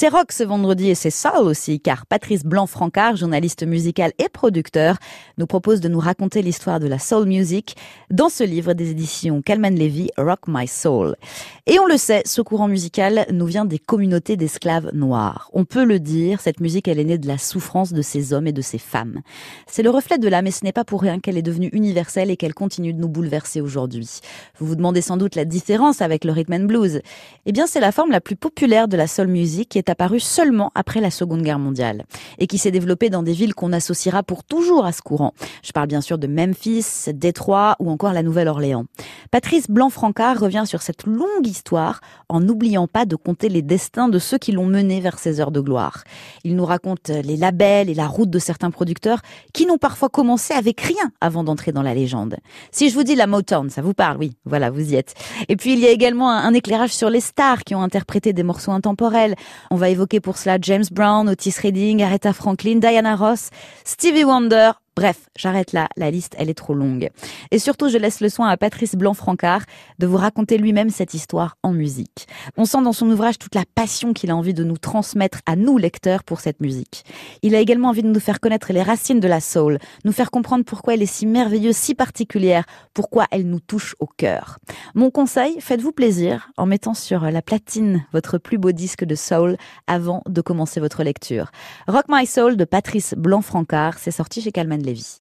C'est rock ce vendredi et c'est soul aussi, car Patrice Blanc-Francard, journaliste musical et producteur, nous propose de nous raconter l'histoire de la soul music dans ce livre des éditions Calman Levy, Rock My Soul. Et on le sait, ce courant musical nous vient des communautés d'esclaves noirs. On peut le dire, cette musique, elle est née de la souffrance de ces hommes et de ces femmes. C'est le reflet de l'âme et ce n'est pas pour rien qu'elle est devenue universelle et qu'elle continue de nous bouleverser aujourd'hui. Vous vous demandez sans doute la différence avec le rhythm and blues. Eh bien, c'est la forme la plus populaire de la soul music qui est apparue seulement après la Seconde Guerre mondiale et qui s'est développée dans des villes qu'on associera pour toujours à ce courant. Je parle bien sûr de Memphis, Détroit ou encore la Nouvelle-Orléans. Patrice Blanc-Francard revient sur cette longue histoire en n'oubliant pas de compter les destins de ceux qui l'ont mené vers ces heures de gloire. Il nous raconte les labels et la route de certains producteurs qui n'ont parfois commencé avec rien avant d'entrer dans la légende. Si je vous dis la Motown, ça vous parle, oui, voilà, vous y êtes. Et puis il y a également un éclairage sur les stars qui ont interprété des morceaux intemporels. Va évoquer pour cela James Brown, Otis Redding, Aretha Franklin, Diana Ross, Stevie Wonder, Bref, j'arrête là, la liste, elle est trop longue. Et surtout, je laisse le soin à Patrice Blanc-Francard de vous raconter lui-même cette histoire en musique. On sent dans son ouvrage toute la passion qu'il a envie de nous transmettre à nous, lecteurs, pour cette musique. Il a également envie de nous faire connaître les racines de la soul, nous faire comprendre pourquoi elle est si merveilleuse, si particulière, pourquoi elle nous touche au cœur. Mon conseil, faites-vous plaisir en mettant sur la platine votre plus beau disque de soul avant de commencer votre lecture. Rock My Soul de Patrice Blanc-Francard, c'est sorti chez Calman Lévy.